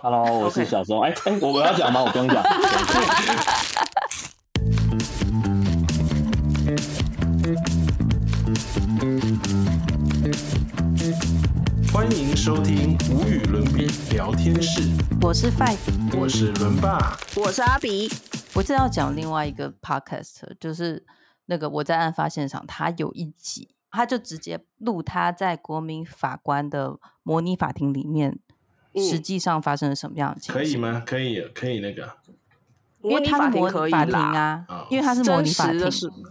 Hello，我是小松。哎哎，我我要讲吗？我不用讲。欢迎收听无与伦比聊天室，我是 Five，我是伦爸。我是阿比，我正要讲另外一个 podcast，就是那个我在案发现场，他有一集，他就直接录他在国民法官的模拟法庭里面，实际上发生了什么样的情形？可以吗？可以，可以那个。因为他是模拟法庭啊，因为他是模拟法庭，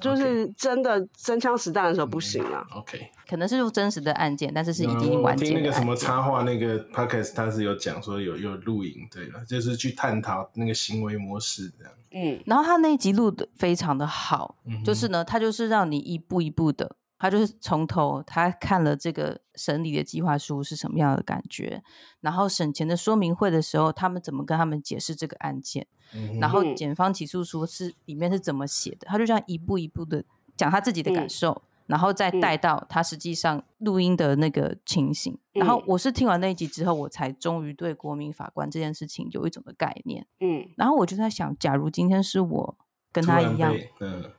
就是真的真枪实弹的时候不行啊。OK，可能是用真实的案件，但是是已经完结。听那个什么插画那个 Podcast，他是有讲说有有录影，对了，就是去探讨那个行为模式这样。嗯，然后他那一集录的非常的好，就是呢，他就是让你一步一步的。他就是从头，他看了这个审理的计划书是什么样的感觉，然后审前的说明会的时候，他们怎么跟他们解释这个案件，然后检方起诉书是里面是怎么写的，他就这样一步一步的讲他自己的感受，然后再带到他实际上录音的那个情形。然后我是听完那一集之后，我才终于对国民法官这件事情有一种的概念。嗯，然后我就在想，假如今天是我。跟他一样，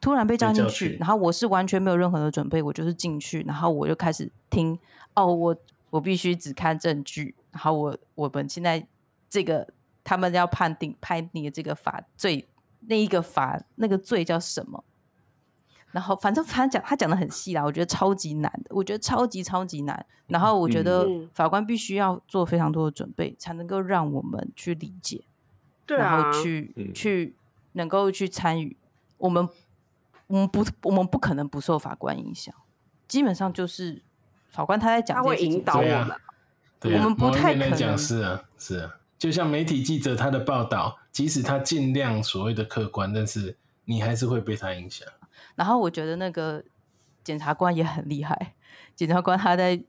突然被叫进去，然后我是完全没有任何的准备，我就是进去，然后我就开始听。哦，我我必须只看证据，然后我我们现在这个他们要判定判定的这个法罪那一个法那个罪叫什么？然后反正他讲他讲的很细啦，我觉得超级难的，我觉得超级超级难。然后我觉得法官必须要做非常多的准备，才能够让我们去理解，然后去去。能够去参与，我们我们不我们不可能不受法官影响，基本上就是法官他在讲，他会引导我们，我们不太可能讲是啊是啊，就像媒体记者他的报道，即使他尽量所谓的客观，但是你还是会被他影响。然后我觉得那个检察官也很厉害，检察官他在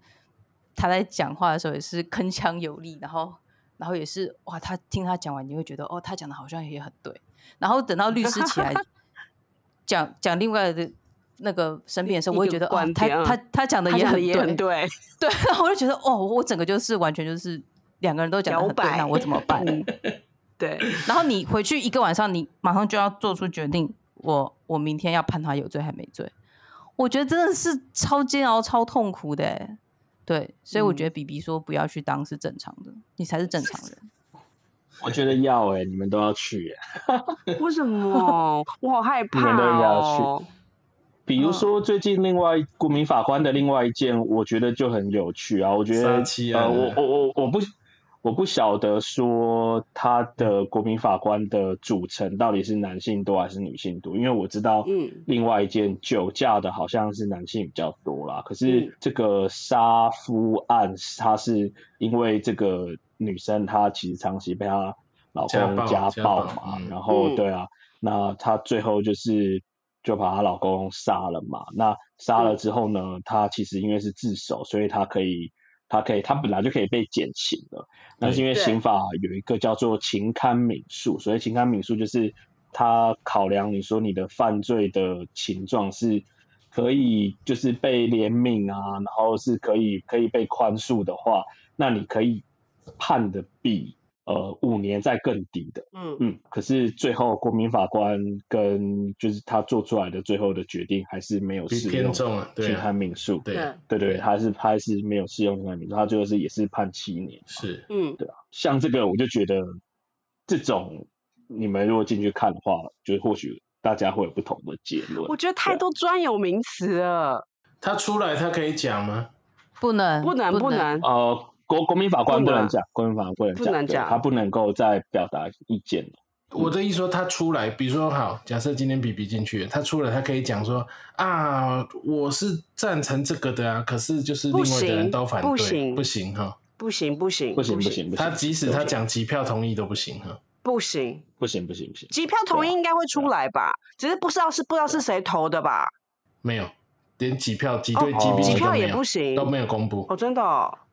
他在讲话的时候也是铿锵有力，然后然后也是哇，他听他讲完你会觉得哦，他讲的好像也很对。然后等到律师起来 讲讲另外的那个申辩的时候，我会觉得哦，他他他讲的也很对，对对，然后我就觉得哦，我整个就是完全就是两个人都讲的很对，那我怎么 办？对，然后你回去一个晚上，你马上就要做出决定，我我明天要判他有罪还没罪？我觉得真的是超煎熬、超痛苦的，对，所以我觉得比比说不要去当是正常的，你才是正常人。我觉得要哎，你们都要去哎。为什么？我好害怕。你们都要去。比如说，最近另外国民法官的另外一件，我觉得就很有趣啊。我觉得呃，我我我我不我不晓得说他的国民法官的组成到底是男性多还是女性多，因为我知道，嗯，另外一件酒驾的好像是男性比较多啦。可是这个杀夫案，他是因为这个。女生她其实长期被她老公家暴嘛，然后对啊，那她最后就是就把她老公杀了嘛。那杀了之后呢，她其实因为是自首，所以她可以，她可以，她本来就可以被减刑了。但是因为刑法有一个叫做情堪敏诉，所以情堪敏诉就是他考量你说你的犯罪的情状是可以就是被怜悯啊，然后是可以可以被宽恕的话，那你可以。判的比呃五年再更低的，嗯。嗯，可是最后国民法官跟就是他做出来的最后的决定还是没有适用去判民诉，对。对。对，他是他是没有适用去判民诉，他最后是也是判七年，是。嗯。对啊，像这个我就觉得这种你们如果进去看的话，就或许大家会有不同的结论。我觉得太多专有名词了，他出来他可以讲吗？不能不能。不能。呃。国国民法官不能讲，国民法官不能讲，他不能够再表达意见。了。我的意思说，他出来，比如说，好，假设今天比比进去，他出来，他可以讲说啊，我是赞成这个的啊，可是就是另外的人都反对，不行，不行。哈，不行，不行，不行，不行，他即使他讲几票同意都不行哈，不行，不行，不行，不行，几票同意应该会出来吧？只是不知道是不知道是谁投的吧？没有，连几票几对几比几票也不行，都没有公布。哦，真的。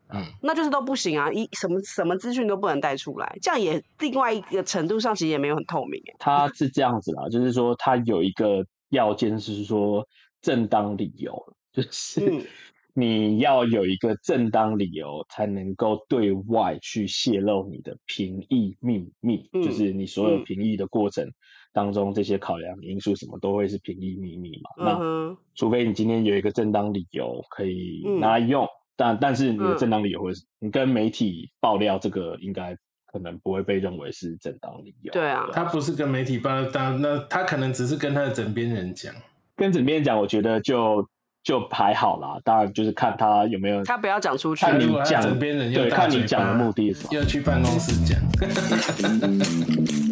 嗯，那就是都不行啊！一什么什么资讯都不能带出来，这样也另外一个程度上其实也没有很透明。他是这样子啦，就是说他有一个要件是说正当理由，就是 你要有一个正当理由，才能够对外去泄露你的评议秘密，就是你所有评议的过程当中，这些考量因素什么都会是评议秘密嘛。那除非你今天有一个正当理由可以拿来用，但但是你的正当理由会是，你跟媒体爆料这个，应该可能不会被认为是正当理由。对啊，他不是跟媒体爆料，但那他可能只是跟他的枕边人讲。跟枕边人讲，我觉得就就还好啦。当然就是看他有没有，他不要讲出去。看你讲枕边人，对，看你讲的目的是什么。要去办公室讲。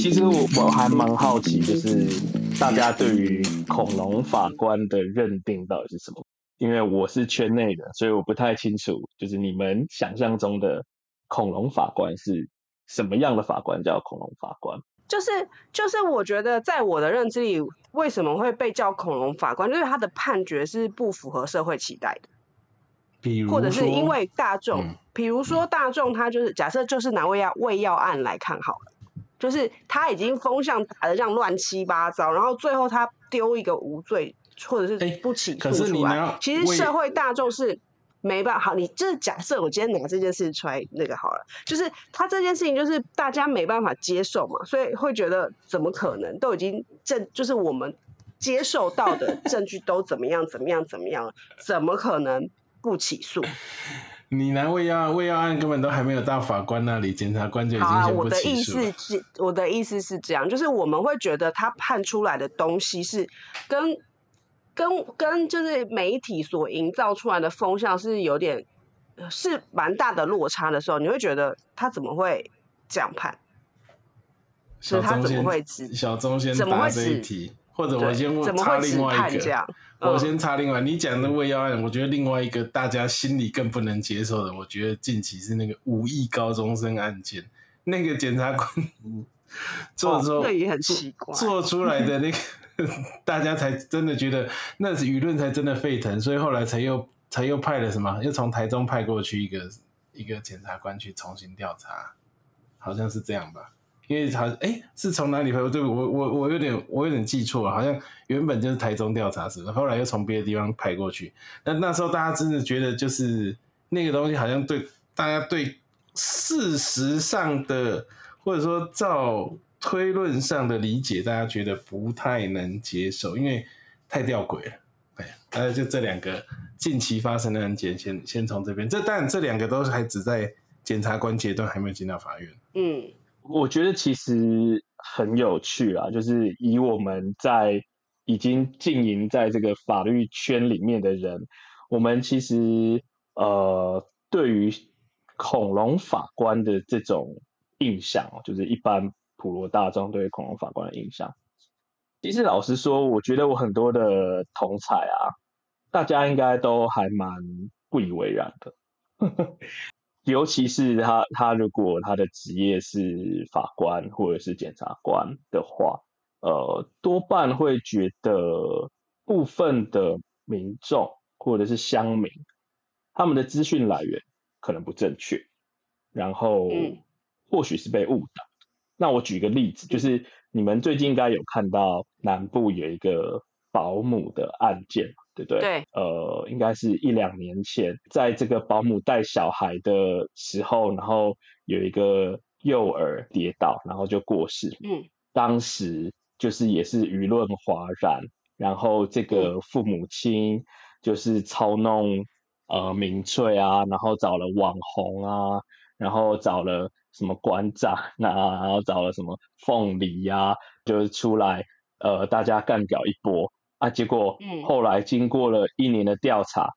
其实我我还蛮好奇，就是大家对于恐龙法官的认定到底是什么？因为我是圈内的，所以我不太清楚，就是你们想象中的恐龙法官是什么样的法官叫恐龙法官？就是就是，我觉得在我的认知里，为什么会被叫恐龙法官？就是他的判决是不符合社会期待的，比如或者是因为大众，比如说大众，他就是假设就是拿胃药胃药案来看好了，就是他已经风向打的这样乱七八糟，然后最后他丢一个无罪或者是不起诉出来，其实社会大众是。没办法，好，你就是假设我今天拿这件事出来，那个好了，就是他这件事情就是大家没办法接受嘛，所以会觉得怎么可能？都已经证，就是我们接受到的证据都怎么样怎么样怎么样，怎么可能不起诉？你拿未药未药案根本都还没有到法官那里，检察官就已经先不起诉。我的意思是，我的意思是这样，就是我们会觉得他判出来的东西是跟。跟跟就是媒体所营造出来的风向是有点是蛮大的落差的时候，你会觉得他怎么会这样判？是他怎么会指小钟先答这一题，或者我先插另外一个，我先插另外。你讲的胃药案，我觉得另外一个大家心里更不能接受的，我觉得近期是那个五亿高中生案件，那个检察官 做做也很奇怪，做出来的 那个。大家才真的觉得那是舆论才真的沸腾，所以后来才又才又派了什么？又从台中派过去一个一个检察官去重新调查，好像是这样吧？因为他哎是从哪里派？对，我我我有点我有点记错，好像原本就是台中调查室，后来又从别的地方派过去。那那时候大家真的觉得就是那个东西好像对大家对事实上的或者说照。推论上的理解，大家觉得不太能接受，因为太吊诡了。对，呃，就这两个近期发生的案件，先先从这边。这当然，这两个都是还只在检察官阶段，还没有进到法院。嗯，我觉得其实很有趣啊，就是以我们在已经经营在这个法律圈里面的人，我们其实呃，对于恐龙法官的这种印象，就是一般。普罗大众对恐龙法官的印象，其实老实说，我觉得我很多的同才啊，大家应该都还蛮不以为然的。尤其是他，他如果他的职业是法官或者是检察官的话，呃，多半会觉得部分的民众或者是乡民，他们的资讯来源可能不正确，然后或许是被误导。那我举个例子，就是你们最近应该有看到南部有一个保姆的案件，对不对？对。呃，应该是一两年前，在这个保姆带小孩的时候，然后有一个幼儿跌倒，然后就过世。嗯。当时就是也是舆论哗然，然后这个父母亲就是操弄呃民粹啊，然后找了网红啊，然后找了。什么馆长啊，然后找了什么凤梨呀，就是出来呃，大家干掉一波啊。结果后来经过了一年的调查，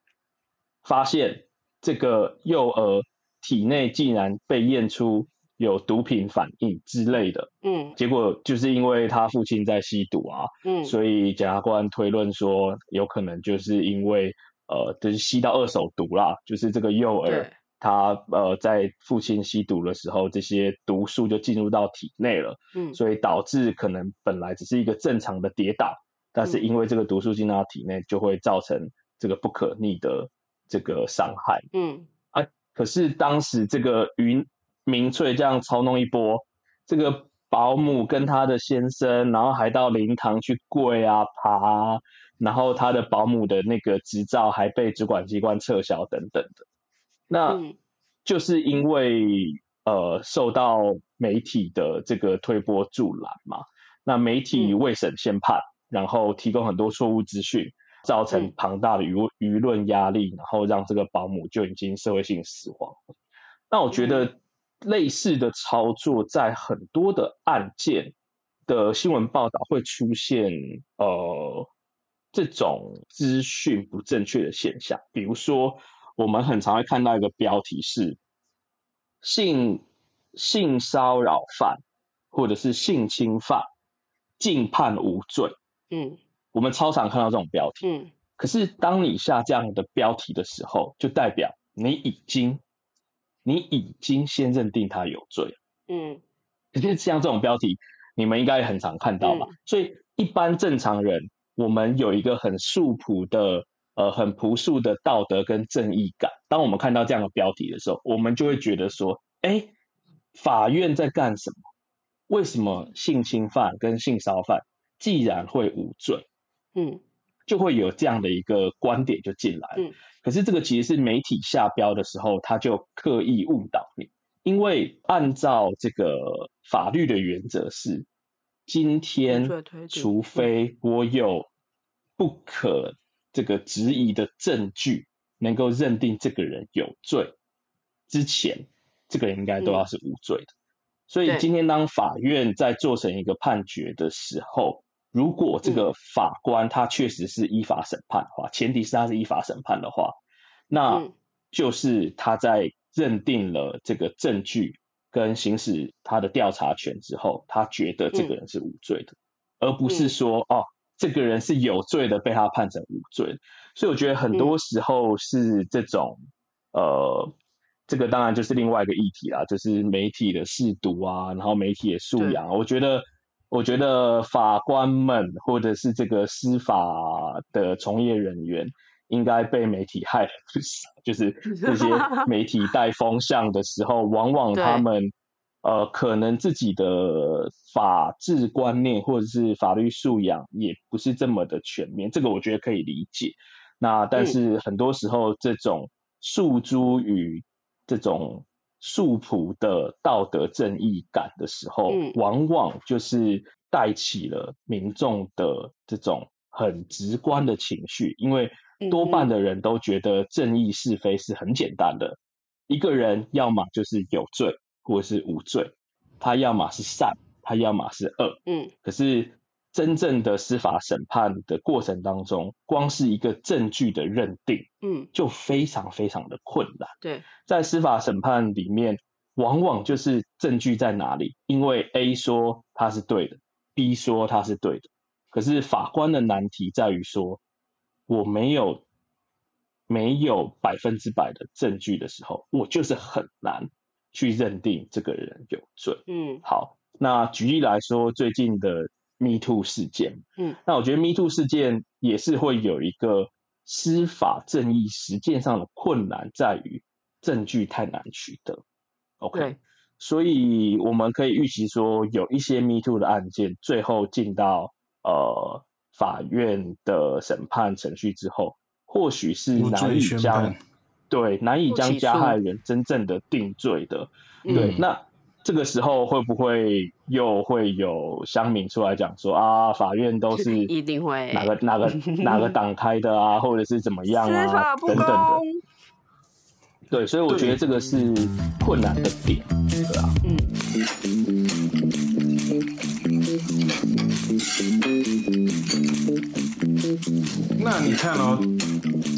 发现这个幼儿体内竟然被验出有毒品反应之类的。嗯，结果就是因为他父亲在吸毒啊，嗯，所以检察官推论说，有可能就是因为呃，就是吸到二手毒啦，就是这个幼儿。他呃，在父亲吸毒的时候，这些毒素就进入到体内了，嗯，所以导致可能本来只是一个正常的跌倒，但是因为这个毒素进到体内，就会造成这个不可逆的这个伤害，嗯，啊，可是当时这个云明翠这样操弄一波，这个保姆跟她的先生，然后还到灵堂去跪啊爬，然后他的保姆的那个执照还被主管机关撤销等等的，那就是因为呃受到媒体的这个推波助澜嘛，那媒体未审先判，然后提供很多错误资讯，造成庞大的舆舆论压力，然后让这个保姆就已经社会性死亡。那我觉得类似的操作在很多的案件的新闻报道会出现，呃。这种资讯不正确的现象，比如说，我们很常会看到一个标题是性性骚扰犯或者是性侵犯，竟判无罪。嗯，我们超常看到这种标题。嗯，可是当你下这样的标题的时候，就代表你已经你已经先认定他有罪。嗯，可是像这种标题，你们应该很常看到吧？所以一般正常人。我们有一个很素朴的、呃，很朴素的道德跟正义感。当我们看到这样的标题的时候，我们就会觉得说：，哎，法院在干什么？为什么性侵犯跟性骚犯既然会无罪？嗯，就会有这样的一个观点就进来。嗯，可是这个其实是媒体下标的时候，他就刻意误导你，因为按照这个法律的原则是。今天，除非我有不可这个质疑的证据，能够认定这个人有罪之前，这个人应该都要是无罪的。所以今天当法院在做成一个判决的时候，如果这个法官他确实是依法审判的话，前提是他是依法审判的话，那就是他在认定了这个证据。跟行使他的调查权之后，他觉得这个人是无罪的，而不是说哦，这个人是有罪的，被他判成无罪。所以我觉得很多时候是这种，呃，这个当然就是另外一个议题啦，就是媒体的试读啊，然后媒体的素养。我觉得，我觉得法官们或者是这个司法的从业人员。应该被媒体害了不少，就是 这些媒体带风向的时候，往往他们呃可能自己的法治观念或者是法律素养也不是这么的全面，这个我觉得可以理解。那但是很多时候这种诉诸于这种素朴的道德正义感的时候，往往就是带起了民众的这种很直观的情绪，因为。多半的人都觉得正义是非是很简单的，一个人要么就是有罪或者是无罪，他要么是善，他要么是恶。嗯，可是真正的司法审判的过程当中，光是一个证据的认定，嗯，就非常非常的困难。对，在司法审判里面，往往就是证据在哪里，因为 A 说他是对的，B 说他是对的，可是法官的难题在于说。我没有没有百分之百的证据的时候，我就是很难去认定这个人有罪。嗯，好，那举例来说，最近的 Me Too 事件，嗯，那我觉得 Me Too 事件也是会有一个司法正义实践上的困难，在于证据太难取得。OK，所以我们可以预期说，有一些 Me Too 的案件最后进到呃。法院的审判程序之后，或许是难以将对难以将加害人真正的定罪的。对，那这个时候会不会又会有乡民出来讲说啊，法院都是 一定会哪个哪个 哪个党开的啊，或者是怎么样啊等等的。对，所以我觉得这个是困难的点，对啊。嗯那你看哦，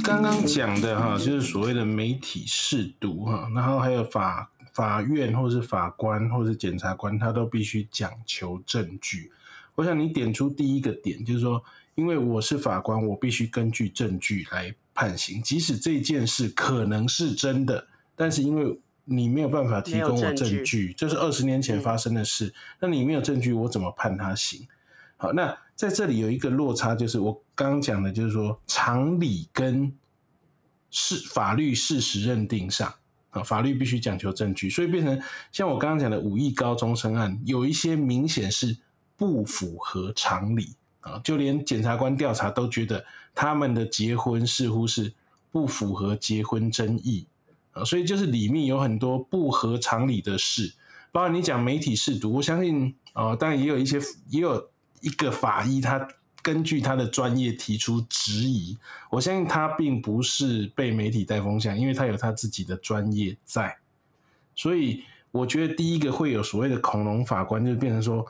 刚刚讲的哈，就是所谓的媒体试读哈，然后还有法法院或是法官或是检察官，他都必须讲求证据。我想你点出第一个点，就是说，因为我是法官，我必须根据证据来判刑，即使这件事可能是真的，但是因为你没有办法提供我证据，这是二十年前发生的事，那你没有证据，我怎么判他刑？好，那在这里有一个落差，就是我刚刚讲的，就是说常理跟事法律事实认定上啊，法律必须讲求证据，所以变成像我刚刚讲的五亿高中生案，有一些明显是不符合常理，啊，就连检察官调查都觉得他们的结婚似乎是不符合结婚争议啊，所以就是里面有很多不合常理的事，包括你讲媒体试毒，我相信啊，当然也有一些，也有一个法医他根据他的专业提出质疑，我相信他并不是被媒体带风向，因为他有他自己的专业在，所以我觉得第一个会有所谓的恐龙法官，就变成说。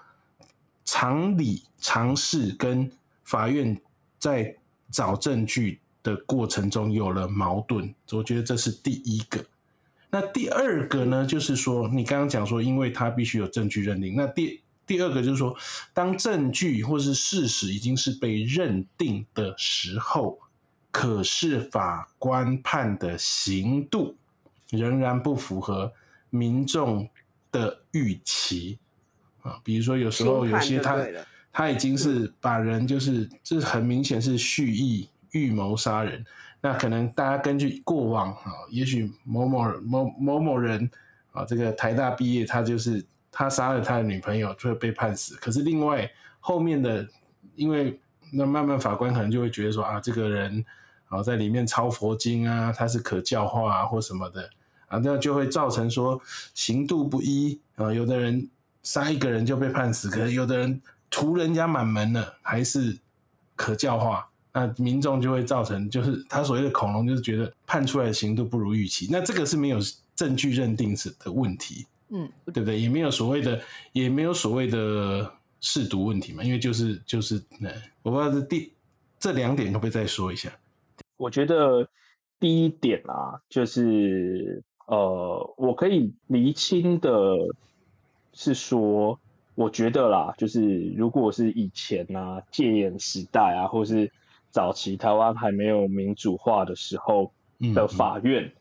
常理常识跟法院在找证据的过程中有了矛盾，我觉得这是第一个。那第二个呢，就是说你刚刚讲说，因为他必须有证据认定。那第第二个就是说，当证据或是事实已经是被认定的时候，可是法官判的刑度仍然不符合民众的预期。啊，比如说有时候有些他他已经是把人就是这很明显是蓄意预谋杀人，那可能大家根据过往啊，也许某某某某某人啊，这个台大毕业，他就是他杀了他的女朋友就会被判死，可是另外后面的，因为那慢慢法官可能就会觉得说啊，这个人啊在里面抄佛经啊，他是可教化啊或什么的啊，那就会造成说刑度不一啊，有的人。杀一个人就被判死，可是有的人屠人家满门了，还是可教化，那民众就会造成，就是他所谓的恐龙，就是觉得判出来的刑度不如预期，那这个是没有证据认定是的问题，嗯，对不对？也没有所谓的，也没有所谓的试毒问题嘛，因为就是就是，我不知道这第这两点可不可以再说一下？我觉得第一点啊，就是呃，我可以厘清的。是说，我觉得啦，就是如果是以前啊戒严时代啊，或是早期台湾还没有民主化的时候的法院，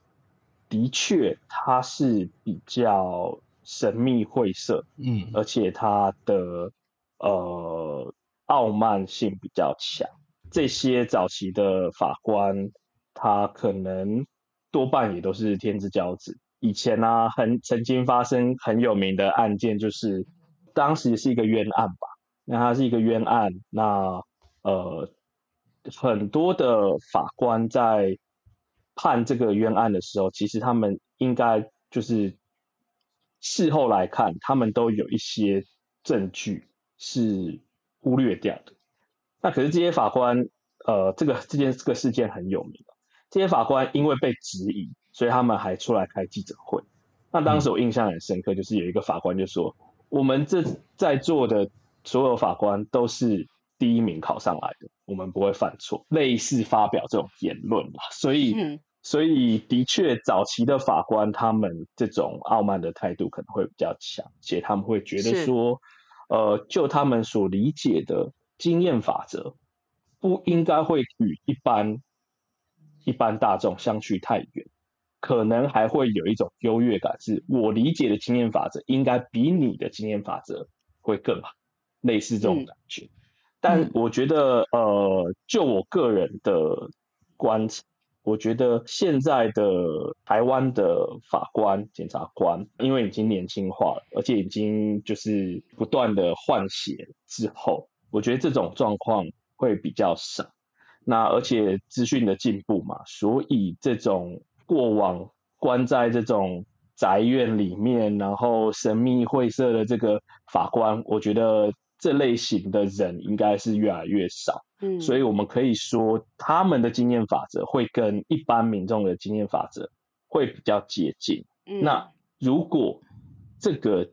的确它是比较神秘晦涩，嗯，而且它的呃傲慢性比较强。这些早期的法官，他可能多半也都是天之骄子。以前呢，很曾经发生很有名的案件，就是当时是一个冤案吧。那它是一个冤案，那呃，很多的法官在判这个冤案的时候，其实他们应该就是事后来看，他们都有一些证据是忽略掉的。那可是这些法官，呃，这个这件这个事件很有名，这些法官因为被质疑。所以他们还出来开记者会。那当时我印象很深刻，就是有一个法官就说：“我们这在座的所有法官都是第一名考上来的，我们不会犯错。”类似发表这种言论嘛。所以，所以的确，早期的法官他们这种傲慢的态度可能会比较强，且他们会觉得说：“呃，就他们所理解的经验法则，不应该会与一般一般大众相去太远。”可能还会有一种优越感，是我理解的经验法则应该比你的经验法则会更好，类似这种感觉。但我觉得，呃，就我个人的观察，我觉得现在的台湾的法官、检察官，因为已经年轻化了，而且已经就是不断的换血之后，我觉得这种状况会比较少。那而且资讯的进步嘛，所以这种。过往关在这种宅院里面，然后神秘晦涩的这个法官，我觉得这类型的人应该是越来越少。嗯，所以我们可以说，他们的经验法则会跟一般民众的经验法则会比较接近。那如果这个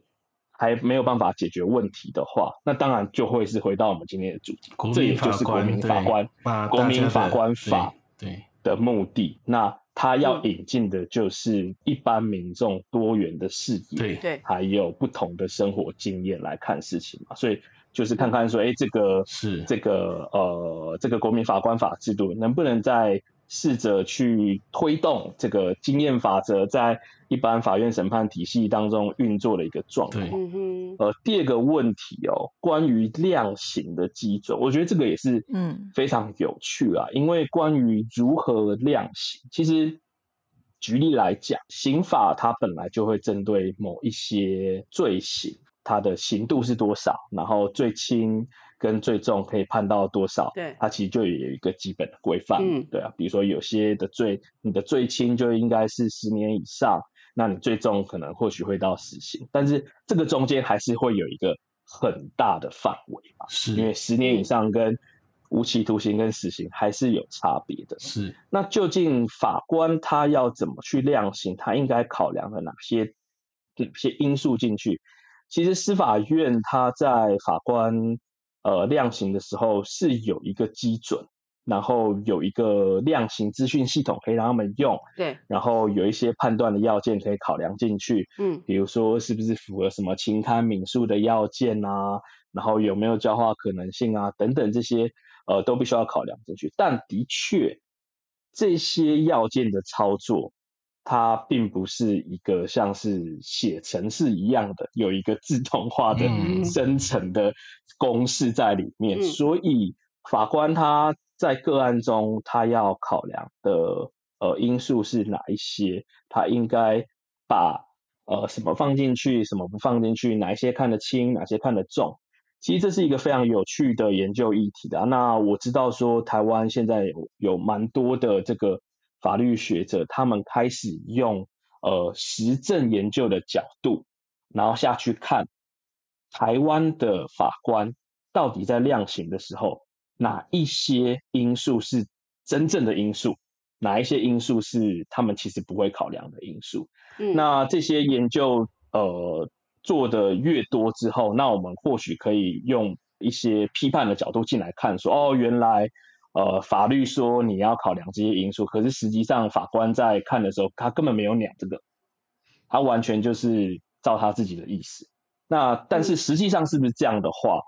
还没有办法解决问题的话，那当然就会是回到我们今天的主题，这也就是国民法官、国民法官法对的目的。那他要引进的就是一般民众多元的视野，对，还有不同的生活经验来看事情嘛，所以就是看看说，哎，这个是这个呃，这个国民法官法制度能不能再。试着去推动这个经验法则在一般法院审判体系当中运作的一个状况。呃，第二个问题哦，关于量刑的基准，我觉得这个也是嗯非常有趣啊。因为关于如何量刑，其实举例来讲，刑法它本来就会针对某一些罪行，它的刑度是多少，然后最轻跟最重可以判到多少，对，它其实就有一个基本的规范，嗯，对啊，比如说有些的罪，你的最轻就应该是十年以上，那你最重可能或许会到死刑，但是这个中间还是会有一个很大的范围嘛，是因为十年以上跟无期徒刑跟死刑还是有差别的，是，那究竟法官他要怎么去量刑，他应该考量了哪些哪些因素进去？其实司法院他在法官呃量刑的时候是有一个基准，然后有一个量刑资讯系统可以让他们用，对，然后有一些判断的要件可以考量进去，嗯，比如说是不是符合什么情堪敏诉的要件啊，然后有没有教化可能性啊等等这些呃都必须要考量进去，但的确这些要件的操作。它并不是一个像是写程式一样的有一个自动化的生成的公式在里面，所以法官他在个案中他要考量的呃因素是哪一些？他应该把呃什么放进去，什么不放进去？哪一些看得轻，哪些看得重？其实这是一个非常有趣的研究议题的。那我知道说台湾现在有有蛮多的这个。法律学者他们开始用呃实证研究的角度，然后下去看台湾的法官到底在量刑的时候，哪一些因素是真正的因素，哪一些因素是他们其实不会考量的因素。嗯，那这些研究呃做的越多之后，那我们或许可以用一些批判的角度进来看，说哦原来。呃，法律说你要考量这些因素，可是实际上法官在看的时候，他根本没有鸟这个，他完全就是照他自己的意思。那但是实际上是不是这样的话，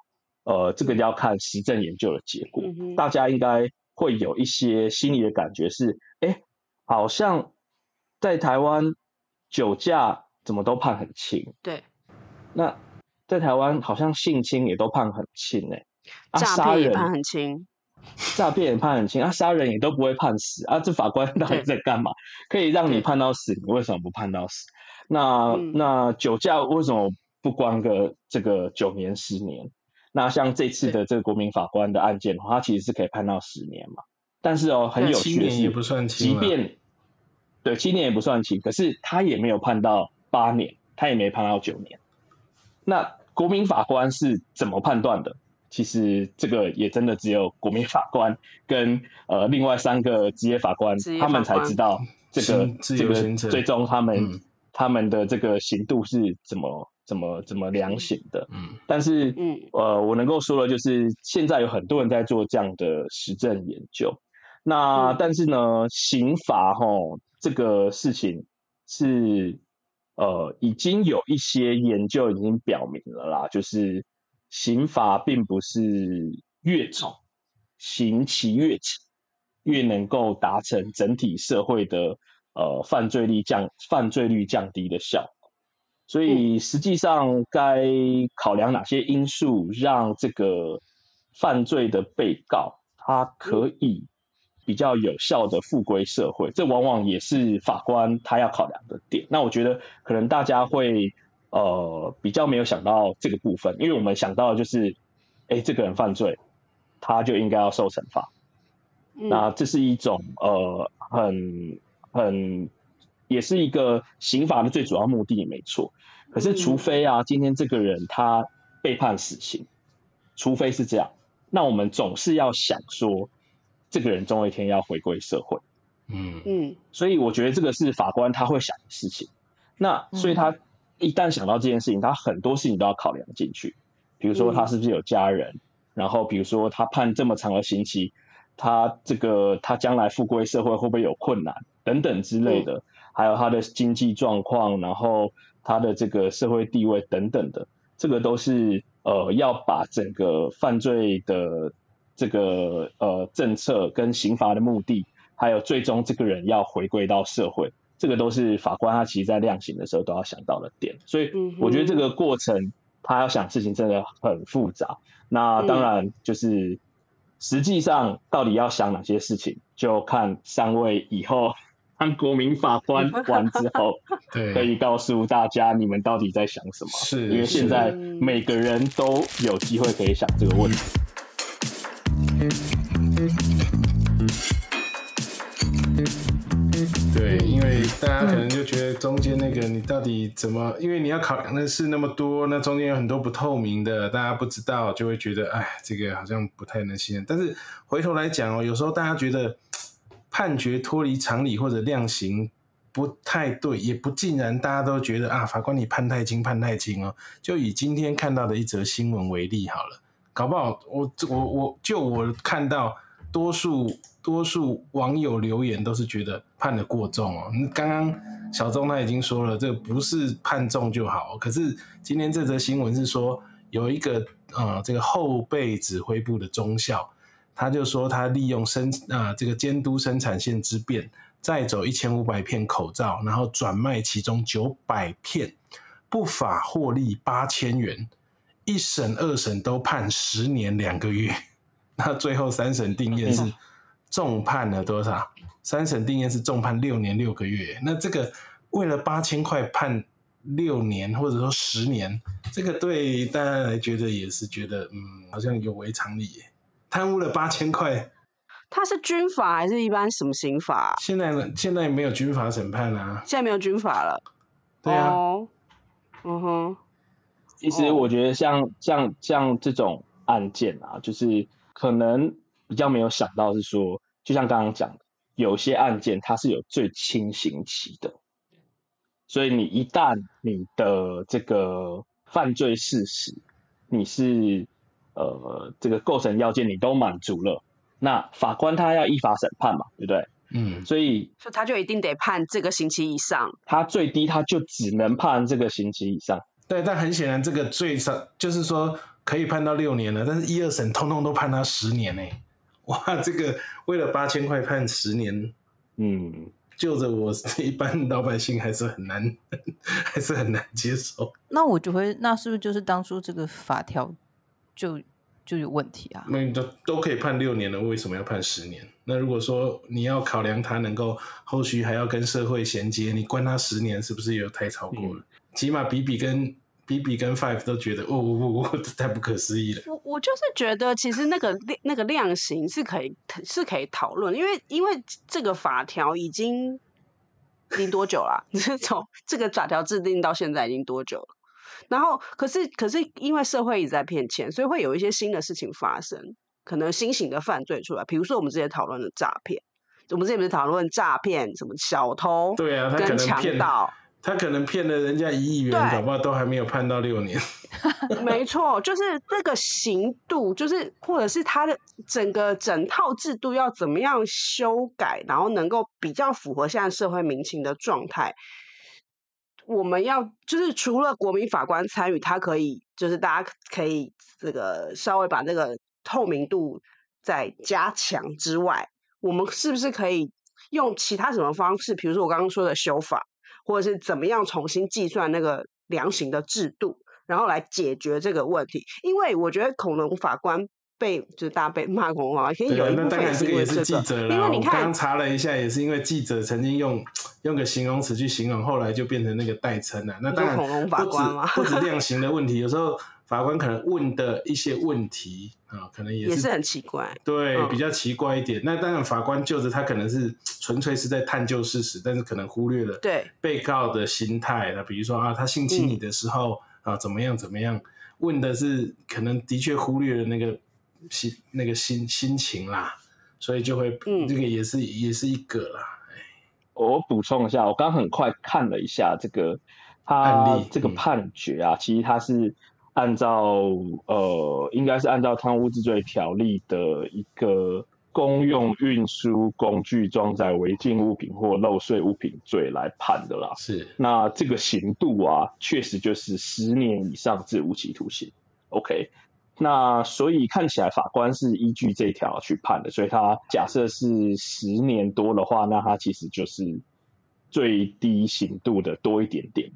呃，这个要看实证研究的结果。大家应该会有一些心理的感觉是，哎，好像在台湾酒驾怎么都判很轻，对。那在台湾好像性侵也都判很轻，哎，诈骗也判很轻。诈骗也判很轻 啊，杀人也都不会判死啊，这法官到底在干嘛？可以让你判到死，你为什么不判到死？那那酒驾为什么不关个这个九年十年？那像这次的这个国民法官的案件的话，他其实是可以判到十年嘛。但是哦，很有趣的是，即便对七年也不算轻，可是他也没有判到八年，他也没判到九年。那国民法官是怎么判断的？其实这个也真的只有国民法官跟呃另外三个职业法官，他们才知道这个这个最终他们他们的这个刑度是怎么怎么怎么量刑的。嗯，但是嗯呃我能够说的，就是现在有很多人在做这样的实证研究。那但是呢，刑法哈这个事情是呃已经有一些研究已经表明了啦，就是。刑罚并不是越重，刑期越轻，越能够达成整体社会的呃犯罪率降犯罪率降低的效果。所以实际上该考量哪些因素，让这个犯罪的被告他可以比较有效的复归社会，这往往也是法官他要考量的点。那我觉得可能大家会。呃，比较没有想到这个部分，因为我们想到就是，哎，这个人犯罪，他就应该要受惩罚。那这是一种呃，很很，也是一个刑法的最主要目的，没错。可是，除非啊，今天这个人他被判死刑，除非是这样，那我们总是要想说，这个人终有一天要回归社会。嗯嗯。所以，我觉得这个是法官他会想的事情。那所以他。一旦想到这件事情，他很多事情都要考量进去，比如说他是不是有家人，然后比如说他判这么长的刑期，他这个他将来复归社会会不会有困难等等之类的，还有他的经济状况，然后他的这个社会地位等等的，这个都是呃要把整个犯罪的这个呃政策跟刑罚的目的，还有最终这个人要回归到社会。这个都是法官他其实在量刑的时候都要想到的点，所以我觉得这个过程他要想事情真的很复杂。那当然就是实际上到底要想哪些事情，就看三位以后让国民法官完之后，可以告诉大家你们到底在想什么。是，因为现在每个人都有机会可以想这个问题。大家可能就觉得中间那个你到底怎么？因为你要考量的事那么多，那中间有很多不透明的，大家不知道，就会觉得哎，这个好像不太能信任。但是回头来讲哦，有时候大家觉得判决脱离常理或者量刑不太对，也不尽然，大家都觉得啊，法官你判太轻，判太轻哦。就以今天看到的一则新闻为例好了，搞不好我我我就我看到多数。多数网友留言都是觉得判的过重哦。刚刚小钟他已经说了，这个不是判重就好。可是今天这则新闻是说，有一个呃这个后备指挥部的中校，他就说他利用生啊这个监督生产线之便，再走一千五百片口罩，然后转卖其中九百片，不法获利八千元，一审二审都判十年两个月，那最后三审定验是。重判了多少？三审定谳是重判六年六个月。那这个为了八千块判六年，或者说十年，这个对大家来觉得也是觉得，嗯，好像有违常理。贪污了八千块，他是军法还是一般什么刑法？现在呢？现在没有军法审判啊。现在没有军法了。对啊。嗯哼。其实我觉得像像像这种案件啊，就是可能。比较没有想到是说，就像刚刚讲的，有些案件它是有最轻刑期的，所以你一旦你的这个犯罪事实，你是呃这个构成要件你都满足了，那法官他要依法审判嘛，对不对？嗯，所以所以他就一定得判这个刑期以上，他最低他就只能判这个刑期以上。对，但很显然这个最少就是说可以判到六年了，但是一二审通通都判他十年呢。哇，这个为了八千块判十年，嗯，就着我一般老百姓还是很难，还是很难接受。那我就会，那是不是就是当初这个法条就就有问题啊？那都都可以判六年了，为什么要判十年？那如果说你要考量他能够后续还要跟社会衔接，你关他十年是不是有太超过了？起码比比跟。比比跟 Five 都觉得，哦，太不可思议了。我我就是觉得，其实那个那个量刑是可以是可以讨论，因为因为这个法条已经已经多久了？你是从这个法条制定到现在已经多久了？然后，可是可是因为社会一直在骗钱，所以会有一些新的事情发生，可能新型的犯罪出来。比如说我们之前讨论的诈骗，我们之前不是讨论诈骗，什么小偷对啊，跟强盗。他可能骗了人家一亿元，搞不好都还没有判到六年。没错，就是这个刑度，就是或者是他的整个整套制度要怎么样修改，然后能够比较符合现在社会民情的状态。我们要就是除了国民法官参与，他可以就是大家可以这个稍微把这个透明度再加强之外，我们是不是可以用其他什么方式？比如说我刚刚说的修法。或者是怎么样重新计算那个量刑的制度，然后来解决这个问题。因为我觉得恐龙法官被就是大家被骂恐龙法官，可以有一部分是因为这个。因为你看，刚查了一下，也是因为记者曾经用用个形容词去形容，后来就变成那个代称了。那当然不止不止量刑的问题，有时候。法官可能问的一些问题啊，可能也是很奇怪，对，比较奇怪一点。那当然，法官就着他可能是纯粹是在探究事实，但是可能忽略了对被告的心态。那比如说啊，他性侵你的时候啊，怎么样怎么样？问的是可能的确忽略了那个心那个心心情啦，所以就会嗯这个也是也是一个啦。我补充一下，我刚很快看了一下这个他这个判决啊，其实他是。按照呃，应该是按照贪污治罪条例的一个公用运输工具装载违禁物品或漏税物品罪来判的啦。是，那这个刑度啊，确实就是十年以上至无期徒刑。OK，那所以看起来法官是依据这条去判的，所以他假设是十年多的话，那他其实就是最低刑度的多一点点。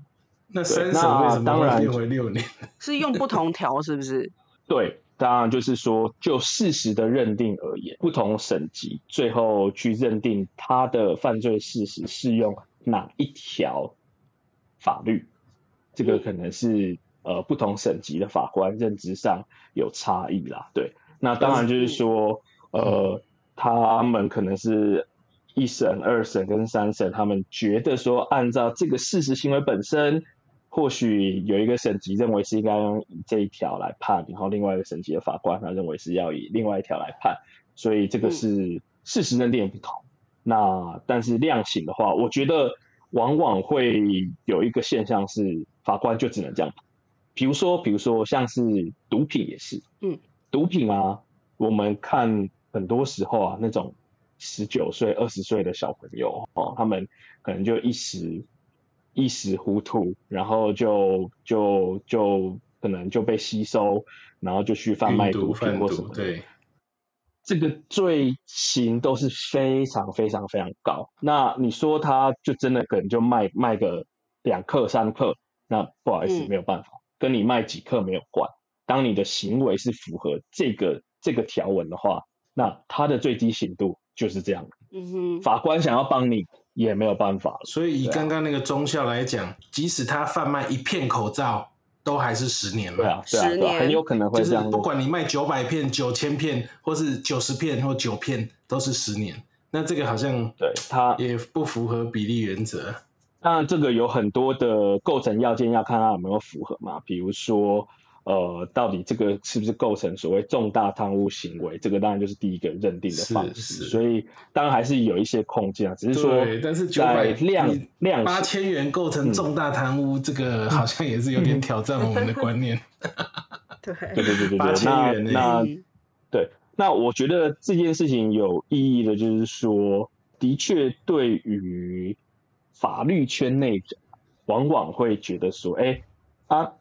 那三审为什么变回六年？是用不同条是不是？对，当然就是说，就事实的认定而言，不同省级最后去认定他的犯罪事实适用哪一条法律，这个可能是呃不同省级的法官认知上有差异啦。对，那当然就是说，呃，他们可能是。一审、二审跟三审，他们觉得说，按照这个事实行为本身，或许有一个省级认为是应该用以这一条来判，然后另外一个省级的法官他认为是要以另外一条来判，所以这个是事实认定不同。那但是量刑的话，我觉得往往会有一个现象是，法官就只能这样。比如说，比如说像是毒品也是，嗯，毒品啊，我们看很多时候啊那种。十九岁、二十岁的小朋友哦，他们可能就一时一时糊涂，然后就就就可能就被吸收，然后就去贩卖毒品或什么的。对，这个罪行都是非常非常非常高。那你说他就真的可能就卖卖个两克三克，那不好意思，没有办法，跟你卖几克没有关。当你的行为是符合这个这个条文的话，那他的最低刑度。就是这样，嗯哼，法官想要帮你也没有办法。所以以刚刚那个中校来讲，即使他贩卖一片口罩，都还是十年嘛？对啊，十年很有可能会这样。不管你卖九百片、九千片，或是九十片或九片，都是十年。那这个好像对他也不符合比例原则。当然，这个有很多的构成要件要看他有没有符合嘛，比如说。呃，到底这个是不是构成所谓重大贪污行为？这个当然就是第一个认定的方式。所以当然还是有一些空间啊，只是说，但是九百量量八千元构成重大贪污，这个好像也是有点挑战我们的观念。对对对对对，八千元那对，那我觉得这件事情有意义的，就是说，的确对于法律圈内，往往会觉得说，哎啊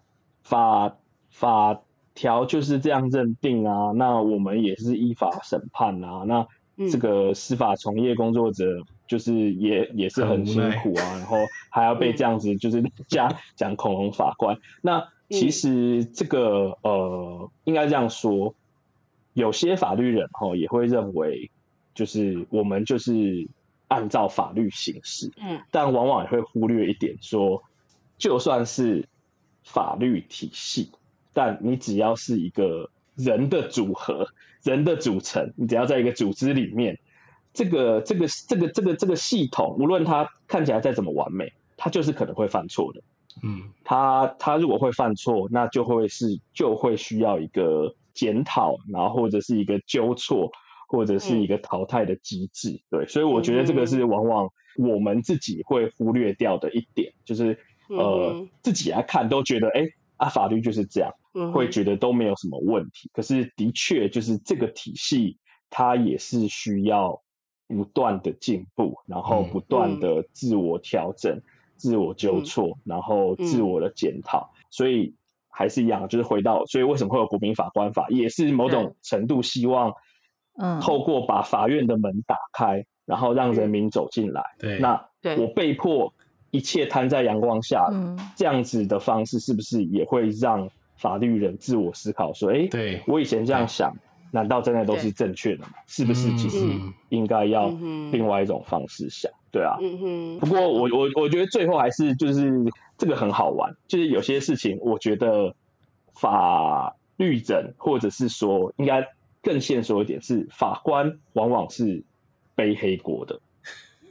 法。法条就是这样认定啊，那我们也是依法审判啊，那这个司法从业工作者就是也也是很辛苦啊，然后还要被这样子就是加讲恐龙法官。那其实这个呃，应该这样说，有些法律人哈也会认为，就是我们就是按照法律行事，嗯，但往往也会忽略一点，说就算是法律体系。但你只要是一个人的组合，人的组成，你只要在一个组织里面，这个这个这个这个这个系统，无论它看起来再怎么完美，它就是可能会犯错的。嗯，它它如果会犯错，那就会是就会需要一个检讨，然后或者是一个纠错，或者是一个淘汰的机制。对，所以我觉得这个是往往我们自己会忽略掉的一点，就是呃自己来看都觉得哎啊法律就是这样。会觉得都没有什么问题，可是的确就是这个体系，它也是需要不断的进步，然后不断的自我调整、自我纠错，然后自我的检讨。所以还是一样，就是回到，所以为什么会有国民法官法，也是某种程度希望，嗯，透过把法院的门打开，然后让人民走进来。对，那我被迫一切摊在阳光下，这样子的方式是不是也会让？法律人自我思考说：“哎，对我以前这样想，难道真的都是正确的吗？是不是其实应该要另外一种方式想？对啊。不过我我我觉得最后还是就是这个很好玩，就是有些事情，我觉得法律人或者是说应该更现说一点，是法官往往是背黑锅的。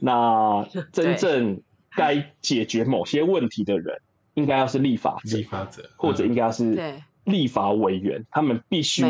那 真正该解决某些问题的人。”应该要是立法者，或者应该要是立法委员，他们必须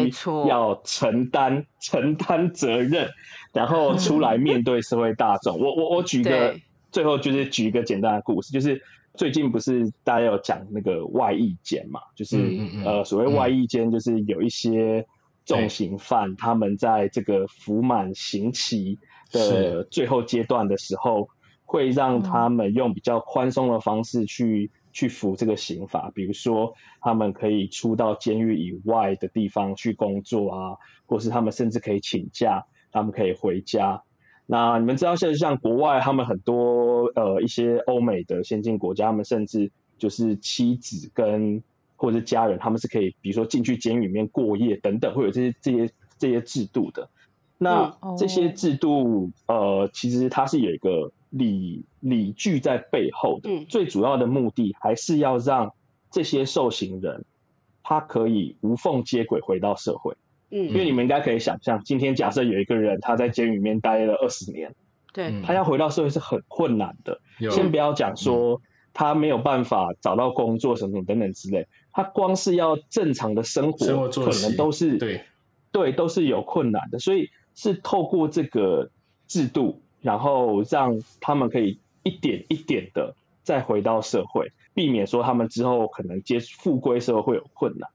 要承担承担责任，然后出来面对社会大众。我我我举个最后就是举一个简单的故事，就是最近不是大家有讲那个外役监嘛，就是呃所谓外役监，就是有一些重刑犯，他们在这个服满刑期的最后阶段的时候，会让他们用比较宽松的方式去。去服这个刑罚，比如说他们可以出到监狱以外的地方去工作啊，或是他们甚至可以请假，他们可以回家。那你们知道，现在像国外，他们很多呃一些欧美的先进国家，他们甚至就是妻子跟或者是家人，他们是可以，比如说进去监狱里面过夜等等，会有这些这些这些制度的。那这些制度，呃，其实它是有一个理理据在背后的。最主要的目的还是要让这些受刑人，他可以无缝接轨回到社会。嗯，因为你们应该可以想象，今天假设有一个人他在监狱里面待了二十年，对，他要回到社会是很困难的。先不要讲说他没有办法找到工作什么等等之类，他光是要正常的生活，可能都是对对都是有困难的，所以。是透过这个制度，然后让他们可以一点一点的再回到社会，避免说他们之后可能接复归社会会有困难。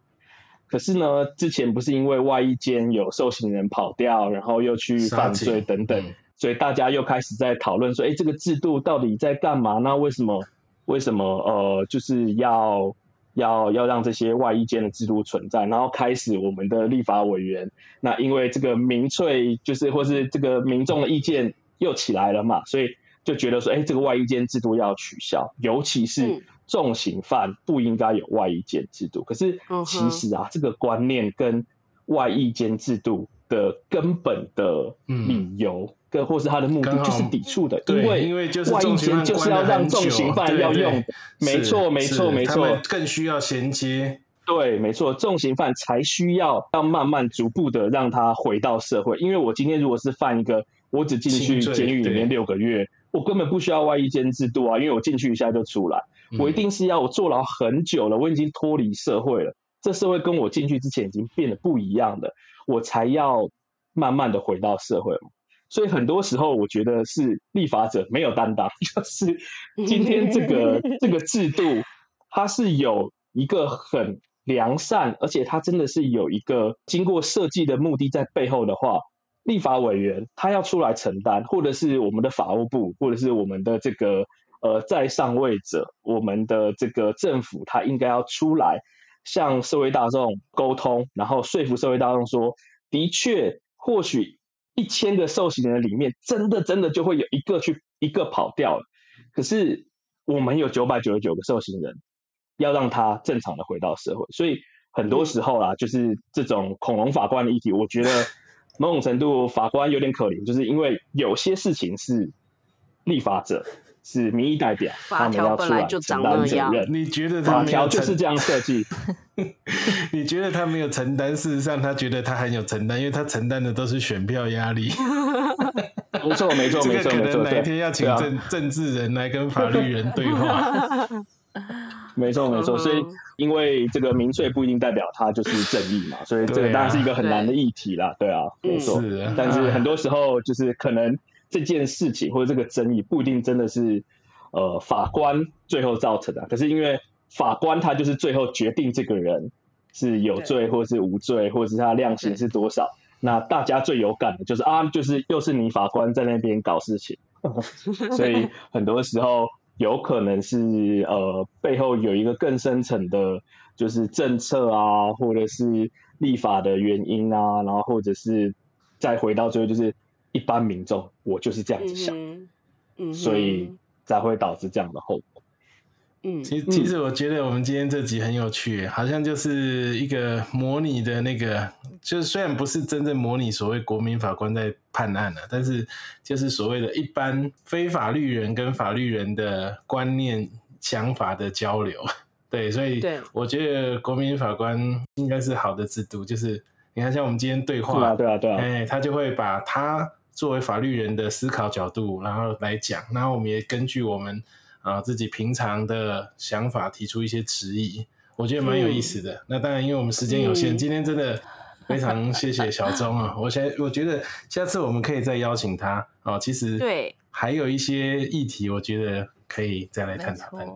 可是呢，之前不是因为外衣间有受刑人跑掉，然后又去犯罪等等，所以大家又开始在讨论说：，哎，这个制度到底在干嘛？那为什么？为什么？呃，就是要。要要让这些外衣间的制度存在，然后开始我们的立法委员，那因为这个民粹就是或是这个民众的意见又起来了嘛，所以就觉得说，哎，这个外衣间制度要取消，尤其是重刑犯不应该有外衣间制度。可是其实啊，这个观念跟外衣间制度的根本的理由。或是他的目的就是抵触的，因为因为就是外衣间就是要让重刑犯要用，没错没错没错，更需要衔接，对，没错，重刑犯才需要要慢慢逐步的让他回到社会。因为我今天如果是犯一个，我只进去监狱里面六个月，我根本不需要外衣间制度啊，因为我进去一下就出来，我一定是要我坐牢很久了，我已经脱离社会了，这社会跟我进去之前已经变得不一样的，我才要慢慢的回到社会嘛。所以很多时候，我觉得是立法者没有担当，就是今天这个 这个制度，它是有一个很良善，而且它真的是有一个经过设计的目的在背后的话，立法委员他要出来承担，或者是我们的法务部，或者是我们的这个呃在上位者，我们的这个政府，他应该要出来向社会大众沟通，然后说服社会大众说，的确或许。一千个受刑人里面，真的真的就会有一个去一个跑掉了。可是我们有九百九十九个受刑人，要让他正常的回到社会。所以很多时候啦，就是这种恐龙法官的议题，我觉得某种程度法官有点可怜，就是因为有些事情是立法者。是民意代表，他们要出来承担责任。你觉得法条就是这样设计？你觉得他没有承担？事实上，他觉得他很有承担，因为他承担的都是选票压力。没错，没错，没错，没错。哪一天要请政政治人来跟法律人对话？没错，没错。所以，因为这个民粹不一定代表他就是正义嘛，所以这个当然是一个很难的议题啦。对啊，没错。但是很多时候就是可能。这件事情或者这个争议不一定真的是呃法官最后造成的，可是因为法官他就是最后决定这个人是有罪或是无罪，或者是他量刑是多少。那大家最有感的就是啊，就是又是你法官在那边搞事情，所以很多时候有可能是呃背后有一个更深层的，就是政策啊，或者是立法的原因啊，然后或者是再回到最后就是。一般民众，我就是这样子想，嗯，所以才会导致这样的后果。嗯，其其实我觉得我们今天这集很有趣，好像就是一个模拟的那个，就是虽然不是真正模拟所谓国民法官在判案了，但是就是所谓的一般非法律人跟法律人的观念想法的交流。对，所以我觉得国民法官应该是好的制度，就是你看像我们今天对话，对啊，对啊，哎，他就会把他。作为法律人的思考角度，然后来讲，然后我们也根据我们啊自己平常的想法提出一些质疑，我觉得蛮有意思的。那当然，因为我们时间有限，今天真的非常谢谢小钟啊！我现我觉得下次我们可以再邀请他啊。其实对，还有一些议题，我觉得可以再来探讨探讨。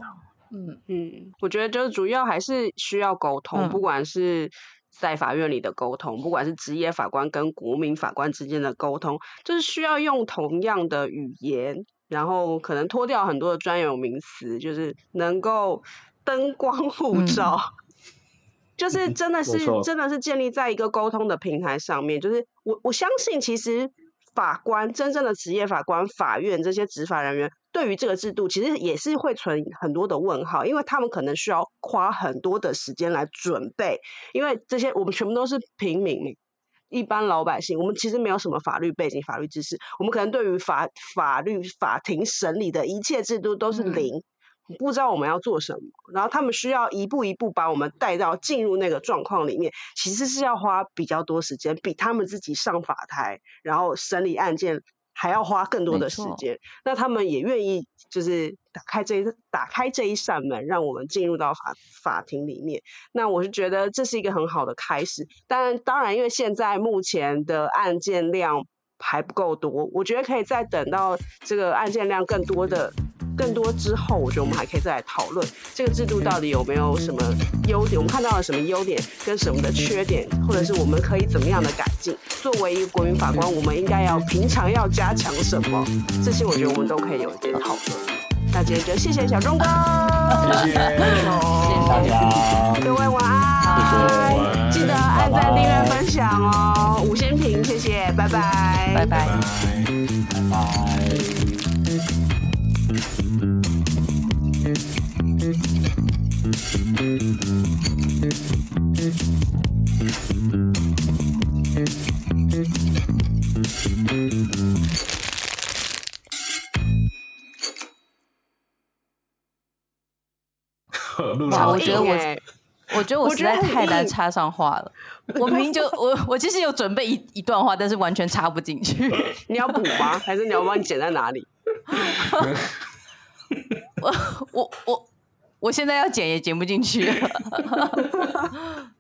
嗯嗯，我觉得就是主要还是需要沟通，不管是。在法院里的沟通，不管是职业法官跟国民法官之间的沟通，就是需要用同样的语言，然后可能脱掉很多的专有名词，就是能够灯光 互照，就是真的是真的是建立在一个沟通的平台上面。就是我我相信，其实法官真正的职业法官、法院这些执法人员，对于这个制度其实也是会存很多的问号，因为他们可能需要花很多的时间来准备，因为这些我们全部都是平民。一般老百姓，我们其实没有什么法律背景、法律知识，我们可能对于法法律、法庭审理的一切制度都是零，不知道我们要做什么。然后他们需要一步一步把我们带到进入那个状况里面，其实是要花比较多时间，比他们自己上法台然后审理案件还要花更多的时间。那他们也愿意就是。打开这一打开这一扇门，让我们进入到法法庭里面。那我是觉得这是一个很好的开始。但当然，因为现在目前的案件量还不够多，我觉得可以再等到这个案件量更多的更多之后，我觉得我们还可以再来讨论这个制度到底有没有什么优点，我们看到了什么优点跟什么的缺点，或者是我们可以怎么样的改进。作为一个国民法官，我们应该要平常要加强什么？这些我觉得我们都可以有一点讨论。那今天就谢谢小钟哥，谢谢，谢谢大家，各位晚安，记得按赞、订阅、分享哦，五星评，谢谢，拜拜，拜拜，拜拜。我觉得我，我觉得我实在太难插上话了。我明明就我我其实有准备一一段话，但是完全插不进去。你要补吗？还是你要帮你剪在哪里？我我我我现在要剪也剪不进去。